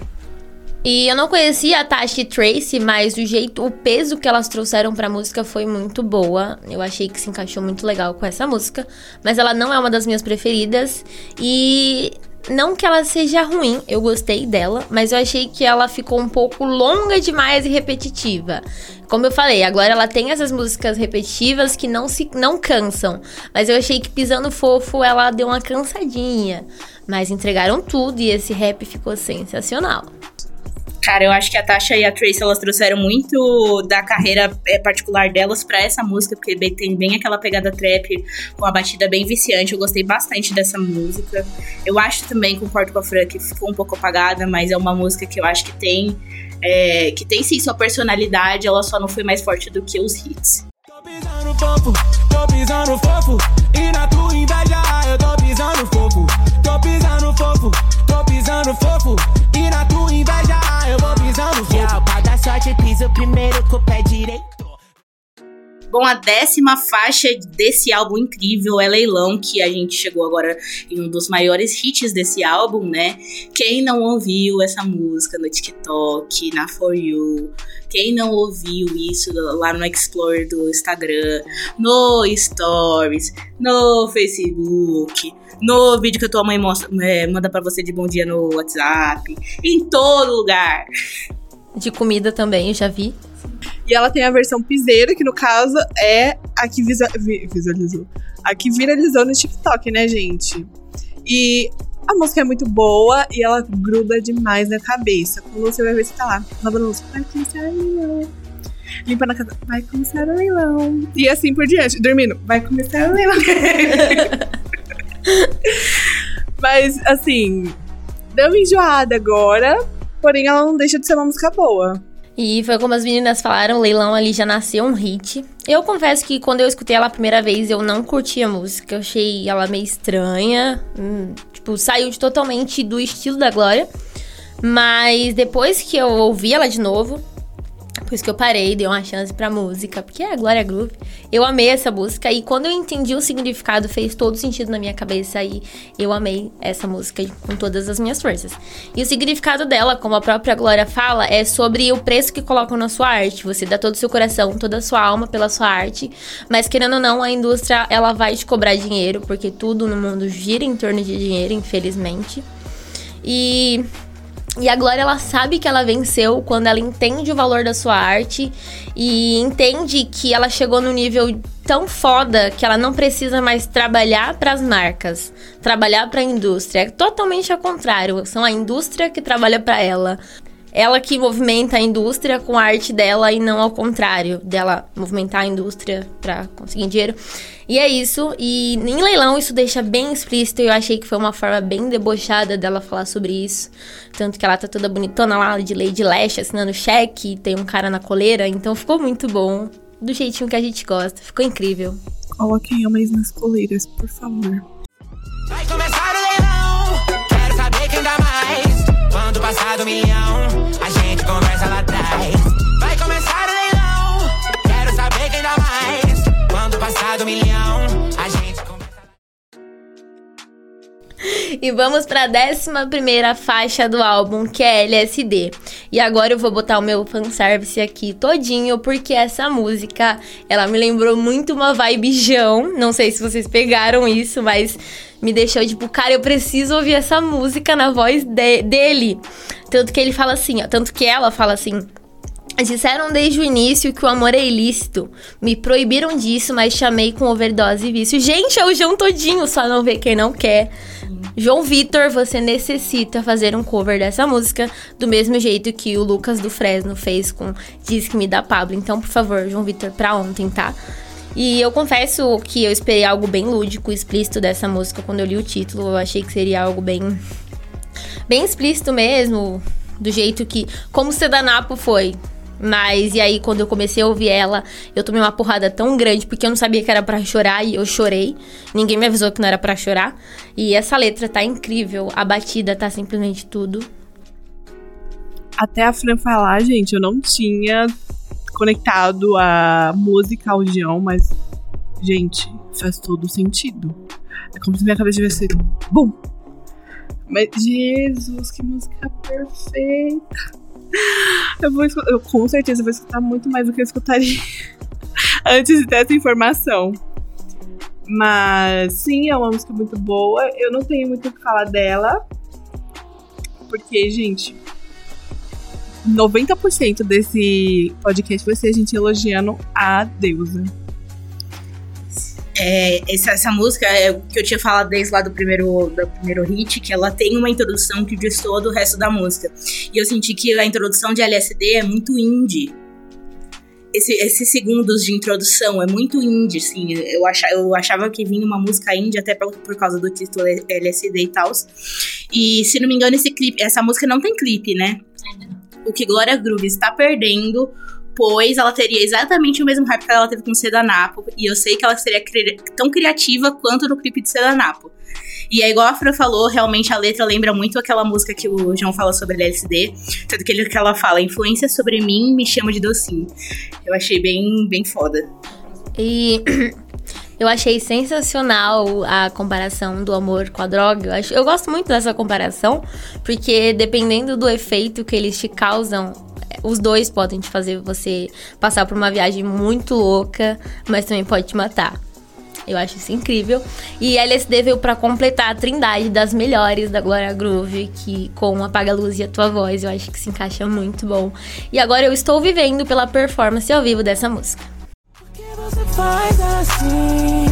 E eu não conhecia a Tashi e Tracy, mas o jeito, o peso que elas trouxeram pra música foi muito boa. Eu achei que se encaixou muito legal com essa música. Mas ela não é uma das minhas preferidas. E não que ela seja ruim, eu gostei dela, mas eu achei que ela ficou um pouco longa demais e repetitiva. Como eu falei, agora ela tem essas músicas repetitivas que não se não cansam, mas eu achei que pisando fofo ela deu uma cansadinha. Mas entregaram tudo e esse rap ficou sensacional. Cara, eu acho que a Tasha e a Trace, elas trouxeram muito da carreira é, particular delas pra essa música, porque tem bem aquela pegada trap com a batida bem viciante. Eu gostei bastante dessa música. Eu acho também, concordo com a Fran, que ficou um pouco apagada, mas é uma música que eu acho que tem. é, que tem sim sua personalidade, ela só não foi mais forte do que os hits. Tô pisando fofo, tô pisando fofo. E na tua inveja eu tô pisando fofo. Tô pisando fofo, fofo. E na tua inveja eu vou pisando fofo. Yeah, pra dar sorte, piso primeiro com o pé direito. Bom, a décima faixa desse álbum incrível é Leilão, que a gente chegou agora em um dos maiores hits desse álbum, né? Quem não ouviu essa música no TikTok, na For You, quem não ouviu isso lá no Explore do Instagram, no Stories, no Facebook, no vídeo que a tua mãe mostra, é, manda pra você de bom dia no WhatsApp, em todo lugar. De comida também, eu já vi. E ela tem a versão piseira, que no caso é a que visa- vi- visualizou. A que viralizou no TikTok, né, gente? E a música é muito boa e ela gruda demais na cabeça. Quando você vai ver, você tá lá, lavando a louça, vai começar o leilão. Limpando a casa, vai começar o leilão. E assim por diante, dormindo, vai começar o leilão. [laughs] [laughs] Mas, assim, deu uma enjoada agora, porém ela não deixa de ser uma música boa. E foi como as meninas falaram, o leilão ali já nasceu um hit. Eu confesso que quando eu escutei ela a primeira vez, eu não curti a música. Eu achei ela meio estranha. hum, tipo, saiu totalmente do estilo da Glória. Mas depois que eu ouvi ela de novo, Por isso que eu parei, dei uma chance pra música, porque é a Glória Groove. Eu amei essa música e quando eu entendi o significado, fez todo sentido na minha cabeça e eu amei essa música com todas as minhas forças. E o significado dela, como a própria Glória fala, é sobre o preço que colocam na sua arte. Você dá todo o seu coração, toda a sua alma pela sua arte, mas querendo ou não, a indústria ela vai te cobrar dinheiro, porque tudo no mundo gira em torno de dinheiro, infelizmente. E e a Glória, ela sabe que ela venceu quando ela entende o valor da sua arte e entende que ela chegou no nível tão foda que ela não precisa mais trabalhar para as marcas, trabalhar para a indústria. É totalmente ao contrário, são a indústria que trabalha para ela ela que movimenta a indústria com a arte dela e não ao contrário, dela movimentar a indústria para conseguir dinheiro. E é isso, e em leilão isso deixa bem explícito, e eu achei que foi uma forma bem debochada dela falar sobre isso. Tanto que ela tá toda bonitona lá de Lady Lash assinando cheque, tem um cara na coleira, então ficou muito bom. Do jeitinho que a gente gosta, ficou incrível. Coloquem homens nas coleiras, por favor. Vai começar o leilão. Quero saber quem dá mais. Quando passar do milhão, E vamos pra 11 faixa do álbum, que é LSD. E agora eu vou botar o meu fanservice aqui todinho, porque essa música, ela me lembrou muito uma vibe Jão. Não sei se vocês pegaram isso, mas me deixou tipo, cara, eu preciso ouvir essa música na voz de- dele. Tanto que ele fala assim, ó, tanto que ela fala assim. Disseram desde o início que o amor é ilícito. Me proibiram disso, mas chamei com overdose e vício. Gente, é o João todinho, só não vê quem não quer. João Vitor, você necessita fazer um cover dessa música do mesmo jeito que o Lucas do Fresno fez com Diz que me dá Pablo. Então, por favor, João Vitor, pra ontem, tá? E eu confesso que eu esperei algo bem lúdico, explícito dessa música quando eu li o título. Eu achei que seria algo bem bem explícito mesmo, do jeito que como Sedanapo foi. Mas e aí quando eu comecei a ouvir ela, eu tomei uma porrada tão grande porque eu não sabia que era pra chorar e eu chorei. Ninguém me avisou que não era pra chorar. E essa letra tá incrível, a batida tá simplesmente tudo. Até a Fran falar, gente, eu não tinha conectado a música ao Gião, mas, gente, faz todo sentido. É como se minha cabeça tivesse feito bum! Mas, Jesus, que música perfeita! [laughs] Eu, vou eu com certeza vou escutar muito mais do que eu escutaria [laughs] antes dessa informação. Mas sim, é uma música muito boa. Eu não tenho muito o que falar dela. Porque, gente, 90% desse podcast vai ser a gente elogiando a deusa. É, essa, essa música é o que eu tinha falado desde lá do primeiro, do primeiro hit, que ela tem uma introdução que diz todo o resto da música. E eu senti que a introdução de LSD é muito indie. Esse, esses segundos de introdução é muito indie, assim. Eu, acha, eu achava que vinha uma música indie até por, por causa do título LSD e tal. E se não me engano, esse clipe, essa música não tem clipe, né? O que Glória Groove está perdendo pois ela teria exatamente o mesmo hype que ela teve com Sedanapo. E eu sei que ela seria cri- tão criativa quanto no clipe de Sedanapo. E é igual a Fran falou, realmente a letra lembra muito aquela música que o João fala sobre LSD. Tanto que, ele, que ela fala, influência sobre mim me chama de docinho. Eu achei bem, bem foda. E [clears throat] eu achei sensacional a comparação do amor com a droga. Eu, acho, eu gosto muito dessa comparação, porque dependendo do efeito que eles te causam, os dois podem te fazer você passar por uma viagem muito louca, mas também pode te matar. Eu acho isso incrível. E LSD veio pra completar a trindade das melhores da Glória Groove, que com Apaga a Luz e a Tua Voz, eu acho que se encaixa muito bom. E agora eu estou vivendo pela performance ao vivo dessa música. Por que você faz assim?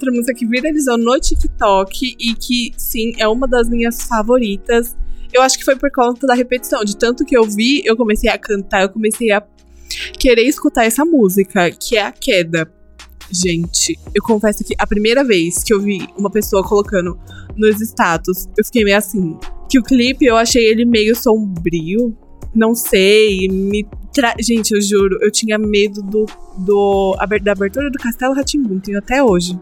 Outra música que viralizou no TikTok e que, sim, é uma das minhas favoritas. Eu acho que foi por conta da repetição. De tanto que eu vi, eu comecei a cantar, eu comecei a querer escutar essa música, que é a queda. Gente, eu confesso que a primeira vez que eu vi uma pessoa colocando nos status, eu fiquei meio assim. Que o clipe eu achei ele meio sombrio. Não sei, me Tra- Gente, eu juro, eu tinha medo do, do da abertura do Castelo Ratimbun, tenho até hoje.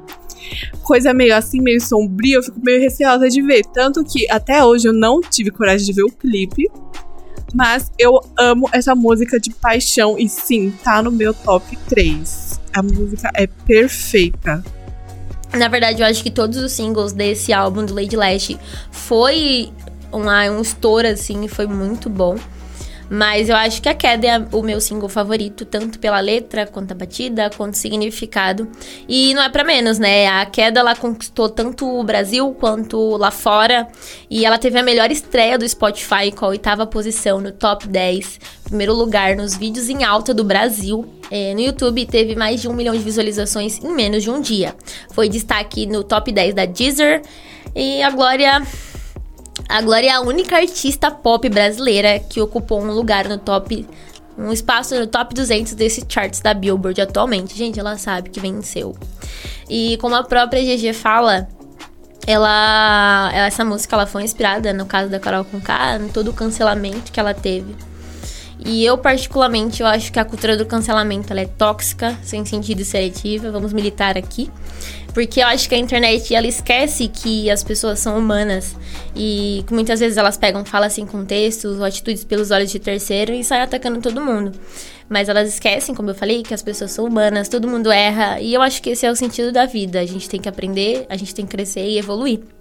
Coisa meio assim, meio sombria, eu fico meio receosa de ver. Tanto que até hoje eu não tive coragem de ver o clipe. Mas eu amo essa música de paixão. E sim, tá no meu top 3. A música é perfeita. Na verdade, eu acho que todos os singles desse álbum do Lady Lash foi uma, um estouro, assim, foi muito bom. Mas eu acho que a queda é o meu single favorito, tanto pela letra, quanto a batida, quanto o significado. E não é pra menos, né? A queda ela conquistou tanto o Brasil quanto lá fora. E ela teve a melhor estreia do Spotify com a oitava posição no top 10. Primeiro lugar nos vídeos em alta do Brasil. É, no YouTube teve mais de um milhão de visualizações em menos de um dia. Foi destaque no top 10 da Deezer. E a Glória a Glória é a única artista pop brasileira que ocupou um lugar no top. Um espaço no top 200 desses charts da Billboard atualmente. Gente, ela sabe que venceu. E como a própria GG fala, ela- essa música ela foi inspirada no caso da Carol Conká, em todo o cancelamento que ela teve. E eu, particularmente, eu acho que a cultura do cancelamento ela é tóxica, sem sentido e seletiva. Vamos militar aqui. Porque eu acho que a internet, ela esquece que as pessoas são humanas. E muitas vezes elas pegam falas sem contexto, ou atitudes pelos olhos de terceiro e saem atacando todo mundo. Mas elas esquecem, como eu falei, que as pessoas são humanas, todo mundo erra. E eu acho que esse é o sentido da vida. A gente tem que aprender, a gente tem que crescer e evoluir.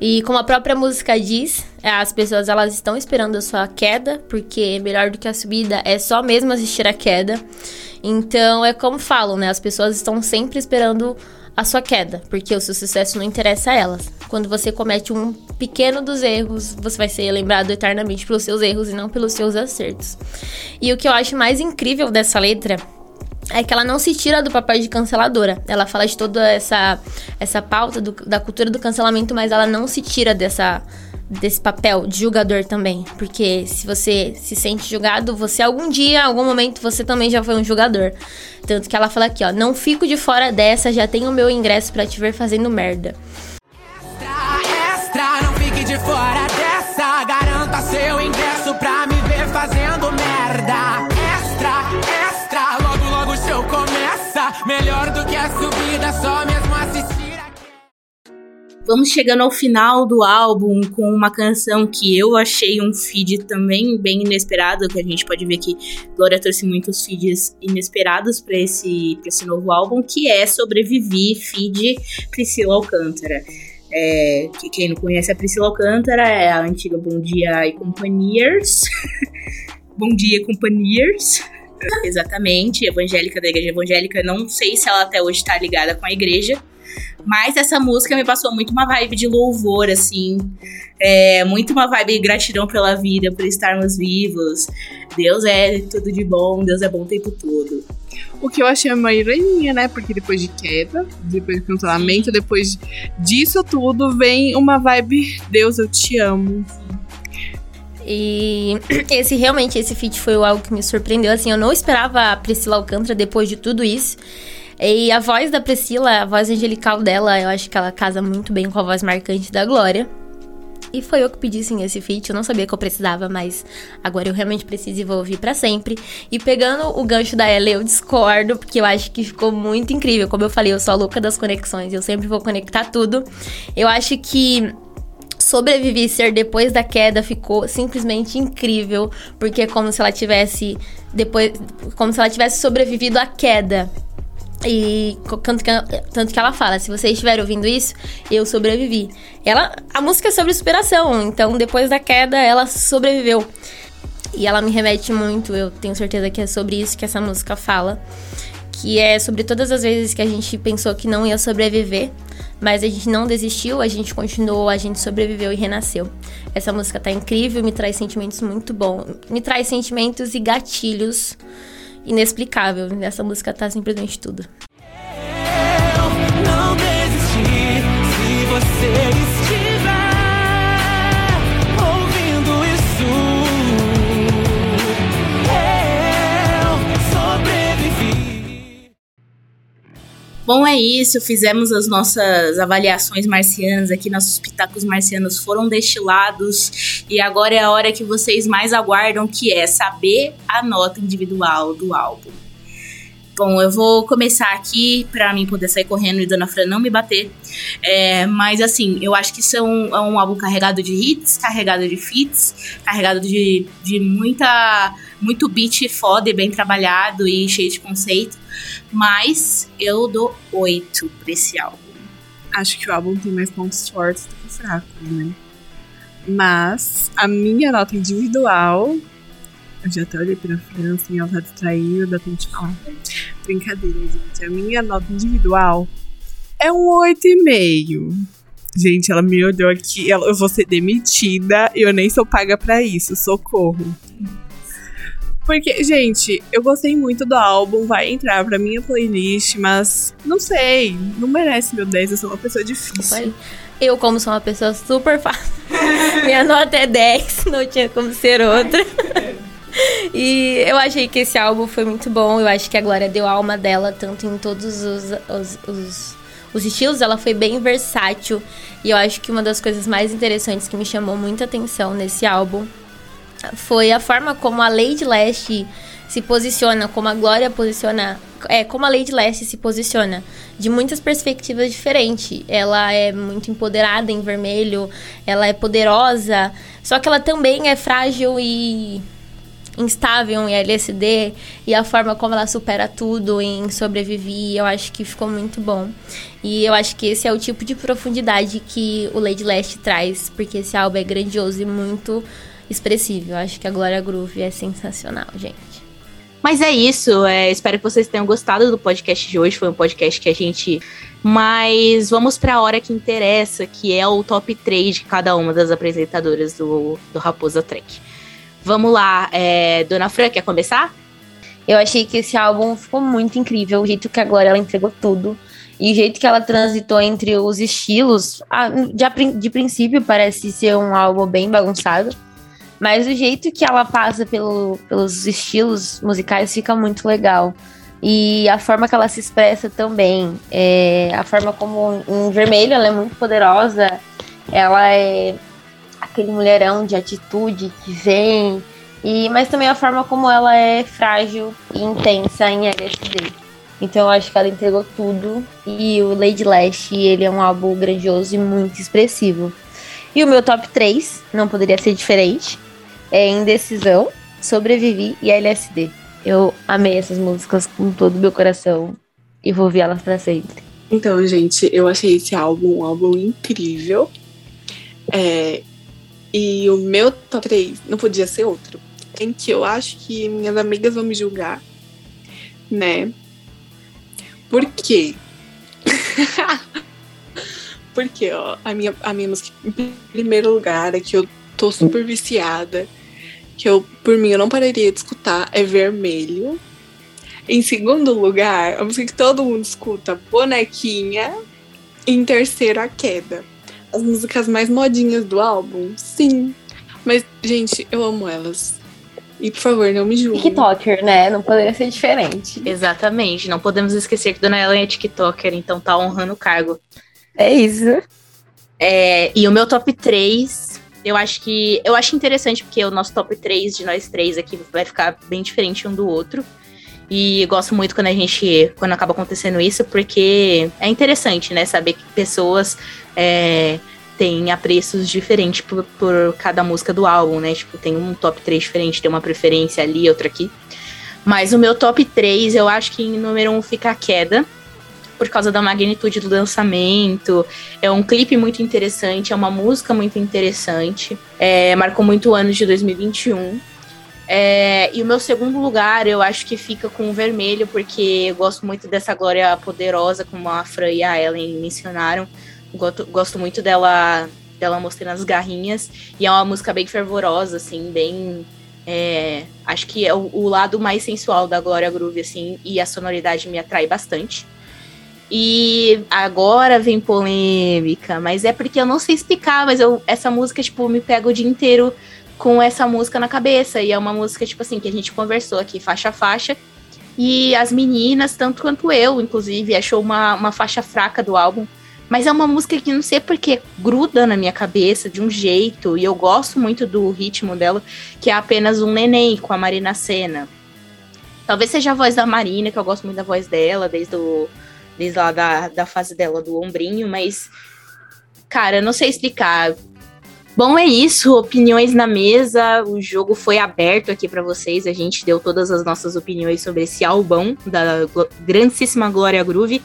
E como a própria música diz, as pessoas elas estão esperando a sua queda, porque melhor do que a subida é só mesmo assistir a queda. Então é como falam, né? As pessoas estão sempre esperando a sua queda, porque o seu sucesso não interessa a elas. Quando você comete um pequeno dos erros, você vai ser lembrado eternamente pelos seus erros e não pelos seus acertos. E o que eu acho mais incrível dessa letra é que ela não se tira do papel de canceladora. Ela fala de toda essa, essa pauta do- da cultura do cancelamento, mas ela não se tira dessa, desse papel de julgador também. Porque se você se sente julgado, você algum dia, algum momento, você também já foi um julgador. Tanto que ela fala aqui, ó, não fico de fora dessa, já tenho meu ingresso pra te ver fazendo merda. Extra, extra, não fique de fora Vamos chegando ao final do álbum com uma canção que eu achei um feed também bem inesperado, que a gente pode ver que Glória trouxe muitos feeds inesperados para esse, pra esse novo álbum, que é Sobrevivi, feed Priscila Alcântara. É, que quem não conhece a Priscila Alcântara é a antiga Bom Dia e Companhiers. [laughs] Bom Dia Companhiers. [laughs] Exatamente, evangélica da igreja evangélica. Não sei se ela até hoje tá ligada com a igreja. Mas essa música me passou muito uma vibe de louvor, assim. É, muito uma vibe de gratidão pela vida, por estarmos vivos. Deus é tudo de bom, Deus é bom o tempo todo. O que eu achei uma ironia, né? Porque depois de queda, depois de cancelamento, depois disso tudo, vem uma vibe Deus, eu te amo. E [clears throat] esse realmente, esse feat foi algo que me surpreendeu. Assim, eu não esperava a Priscila Alcântara depois de tudo isso. E a voz da Priscila, a voz angelical dela, eu acho que ela casa muito bem com a voz marcante da Glória. E foi eu que pedi sim esse feat. Eu não sabia que eu precisava, mas agora eu realmente preciso e vou ouvir pra sempre. E pegando o gancho da Ella, eu discordo, porque eu acho que ficou muito incrível. Como eu falei, eu sou a louca das conexões, eu sempre vou conectar tudo. Eu acho que sobreviver ser depois da queda ficou simplesmente incrível, porque é como se ela tivesse depois, como se ela tivesse sobrevivido à queda. E tanto que, tanto que ela fala, se vocês estiverem ouvindo isso, eu sobrevivi. Ela, a música é sobre superação, então depois da queda ela sobreviveu. E ela me remete muito, eu tenho certeza que é sobre isso que essa música fala. Que é sobre todas as vezes que a gente pensou que não ia sobreviver, mas a gente não desistiu, a gente continuou, a gente sobreviveu e renasceu. Essa música tá incrível, me traz sentimentos muito bons. Me traz sentimentos e gatilhos inexplicável. Essa música tá simplesmente tudo. Eu não desisti se você Bom, é isso. Fizemos as nossas avaliações marcianas aqui, nossos pitacos marcianos foram destilados. E agora é a hora que vocês mais aguardam, que é saber a nota individual do álbum. Bom, eu vou começar aqui para mim poder sair correndo e Dona Fran não me bater. É, mas assim, eu acho que são é um álbum carregado de hits, carregado de feats, carregado de, de muita muito beat foda e bem trabalhado e cheio de conceito. Mas eu dou 8 pra esse álbum. Acho que o álbum tem mais pontos fortes do que fracos, né? Mas a minha nota individual. Eu já até olhei pra França e ela tá distraída, dá tempo de falar. Brincadeira, gente. A minha nota individual é um 8,5. Gente, ela me olhou aqui, ela, eu vou ser demitida e eu nem sou paga pra isso, socorro. Porque, gente, eu gostei muito do álbum, vai entrar pra minha playlist, mas não sei, não merece meu 10, eu sou uma pessoa difícil. Eu, como sou uma pessoa super fácil, [laughs] minha nota é 10, [laughs] não tinha como ser outra. [laughs] E eu achei que esse álbum foi muito bom. Eu acho que a Glória deu a alma dela, tanto em todos os, os, os, os, estilos. Ela foi bem versátil. E eu acho que uma das coisas mais interessantes que me chamou muita atenção nesse álbum foi a forma como a Lady Leste se posiciona, como a Glória posiciona, é, como a Lady Leste se posiciona, de muitas perspectivas diferentes. Ela é muito empoderada em vermelho, ela é poderosa, só que ela também é frágil e instável em LSD e a forma como ela supera tudo em sobreviver, eu acho que ficou muito bom. E eu acho que esse é o tipo de profundidade que o Lady Leste traz, porque esse álbum é grandioso e muito expressivo. Eu acho que a Glória Groove é sensacional, gente. Mas é isso. É, espero que vocês tenham gostado do podcast de hoje. Foi um podcast que a gente. Mas vamos para a hora que interessa, que é o top 3 de cada uma das apresentadoras do, do Raposa Trek. Vamos lá, é, Dona Fran, quer começar? Eu achei que esse álbum ficou muito incrível, o jeito que a Glória ela entregou tudo. E o jeito que ela transitou entre os estilos, de, de princípio parece ser um álbum bem bagunçado, mas o jeito que ela passa pelo, pelos estilos musicais fica muito legal. E a forma que ela se expressa também. É, a forma como em vermelho ela é muito poderosa. Ela é aquele mulherão de atitude que vem. E, mas também a forma como ela é frágil e intensa em LSD. Então eu acho que ela entregou tudo. E o Lady Lash, ele é um álbum grandioso e muito expressivo. E o meu top 3, não poderia ser diferente é Indecisão, Sobrevivi e LSD. Eu amei essas músicas com todo o meu coração e vou ouvir elas para sempre. Então, gente, eu achei esse álbum um álbum incrível. É, e o meu top 3 não podia ser outro. Em que eu acho que minhas amigas vão me julgar, né? Por quê? [laughs] Porque, ó, a minha, a minha música, em primeiro lugar, é que eu tô super viciada, que eu, por mim, eu não pararia de escutar, é Vermelho. Em segundo lugar, a música que todo mundo escuta, Bonequinha. Em terceiro, A Queda. As músicas mais modinhas do álbum, sim. Mas, gente, eu amo elas. E, por favor, não me julguem. TikToker, né? Não poderia ser diferente. Exatamente. Não podemos esquecer que Dona Ellen é TikToker, então tá honrando o cargo. É isso. É, e o meu top 3 eu acho que. Eu acho interessante porque o nosso top 3 de nós três aqui vai ficar bem diferente um do outro. E gosto muito quando a gente. quando acaba acontecendo isso, porque é interessante, né? Saber que pessoas é, têm apreços diferentes por, por cada música do álbum, né? Tipo, tem um top 3 diferente, tem uma preferência ali, outra aqui. Mas o meu top 3, eu acho que em número 1 fica a queda por causa da magnitude do lançamento. É um clipe muito interessante, é uma música muito interessante. É, marcou muito o ano de 2021. É, e o meu segundo lugar, eu acho que fica com o vermelho, porque eu gosto muito dessa Glória poderosa, como a Fran e a Ellen mencionaram. Gosto, gosto muito dela, dela mostrando as garrinhas. E é uma música bem fervorosa, assim, bem. É, acho que é o, o, lado mais sensual da Glória Groove, assim, e a sonoridade me atrai bastante. E agora vem polêmica, mas é porque eu não sei explicar, mas eu, essa música, tipo, me pega o dia inteiro com essa música na cabeça. E é uma música, tipo assim, que a gente conversou aqui, faixa a faixa. E as meninas, tanto quanto eu, inclusive, achou uma, uma faixa fraca do álbum. Mas é uma música que não sei porque gruda na minha cabeça de um jeito. E eu gosto muito do ritmo dela, que é apenas um neném com a Marina Senna. Talvez seja a voz da Marina, que eu gosto muito da voz dela, desde, o, desde lá da, da fase dela do ombrinho, mas. Cara, não sei explicar. Bom, é isso. Opiniões na mesa. O jogo foi aberto aqui para vocês. A gente deu todas as nossas opiniões sobre esse album da grandíssima Glória Groove.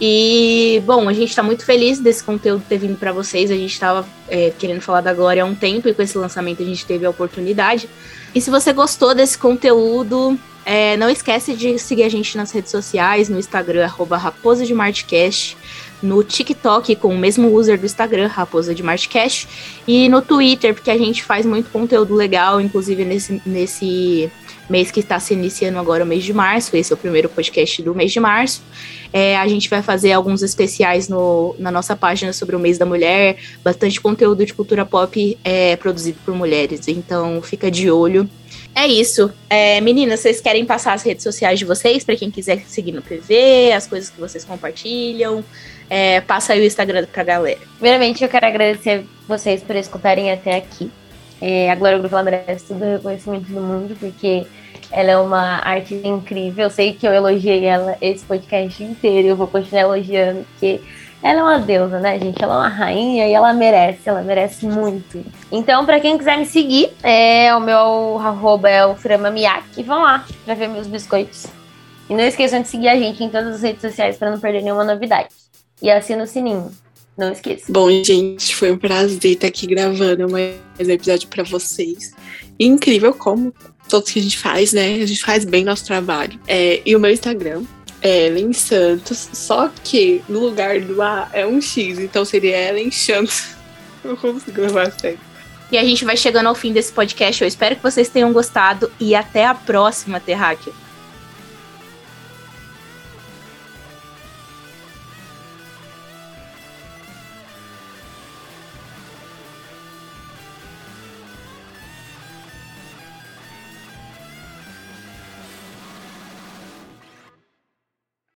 E, bom, a gente tá muito feliz desse conteúdo ter vindo para vocês. A gente tava é, querendo falar da Glória há um tempo e com esse lançamento a gente teve a oportunidade. E se você gostou desse conteúdo, é, não esquece de seguir a gente nas redes sociais, no Instagram, arroba Raposa de no TikTok com o mesmo user do Instagram, Raposa de e no Twitter, porque a gente faz muito conteúdo legal, inclusive nesse, nesse mês que está se iniciando agora, o mês de março. Esse é o primeiro podcast do mês de março. É, a gente vai fazer alguns especiais no, na nossa página sobre o mês da mulher, bastante conteúdo de cultura pop é, produzido por mulheres. Então fica de olho. É isso. É, meninas, vocês querem passar as redes sociais de vocês para quem quiser seguir no PV, as coisas que vocês compartilham? É, passa aí o Instagram pra galera. Primeiramente, eu quero agradecer vocês por escutarem até aqui. É, a Glória Grupo merece todo o reconhecimento do mundo, porque ela é uma artista incrível. Eu sei que eu elogiei ela esse podcast inteiro e eu vou continuar elogiando, porque ela é uma deusa, né, gente? Ela é uma rainha e ela merece, ela merece muito. Então, para quem quiser me seguir, é, o meu arroba é o Frama Miyake. Vão lá pra ver meus biscoitos. E não esqueçam de seguir a gente em todas as redes sociais para não perder nenhuma novidade. E assina o sininho. Não esqueça. Bom, gente, foi um prazer estar aqui gravando mais um episódio para vocês. Incrível como todos que a gente faz, né? A gente faz bem nosso trabalho. É, e o meu Instagram é Ellen Santos, só que no lugar do A é um X, então seria Ellen Santos. [laughs] Eu consigo gravar sempre. E a gente vai chegando ao fim desse podcast. Eu espero que vocês tenham gostado e até a próxima, Terráqueo.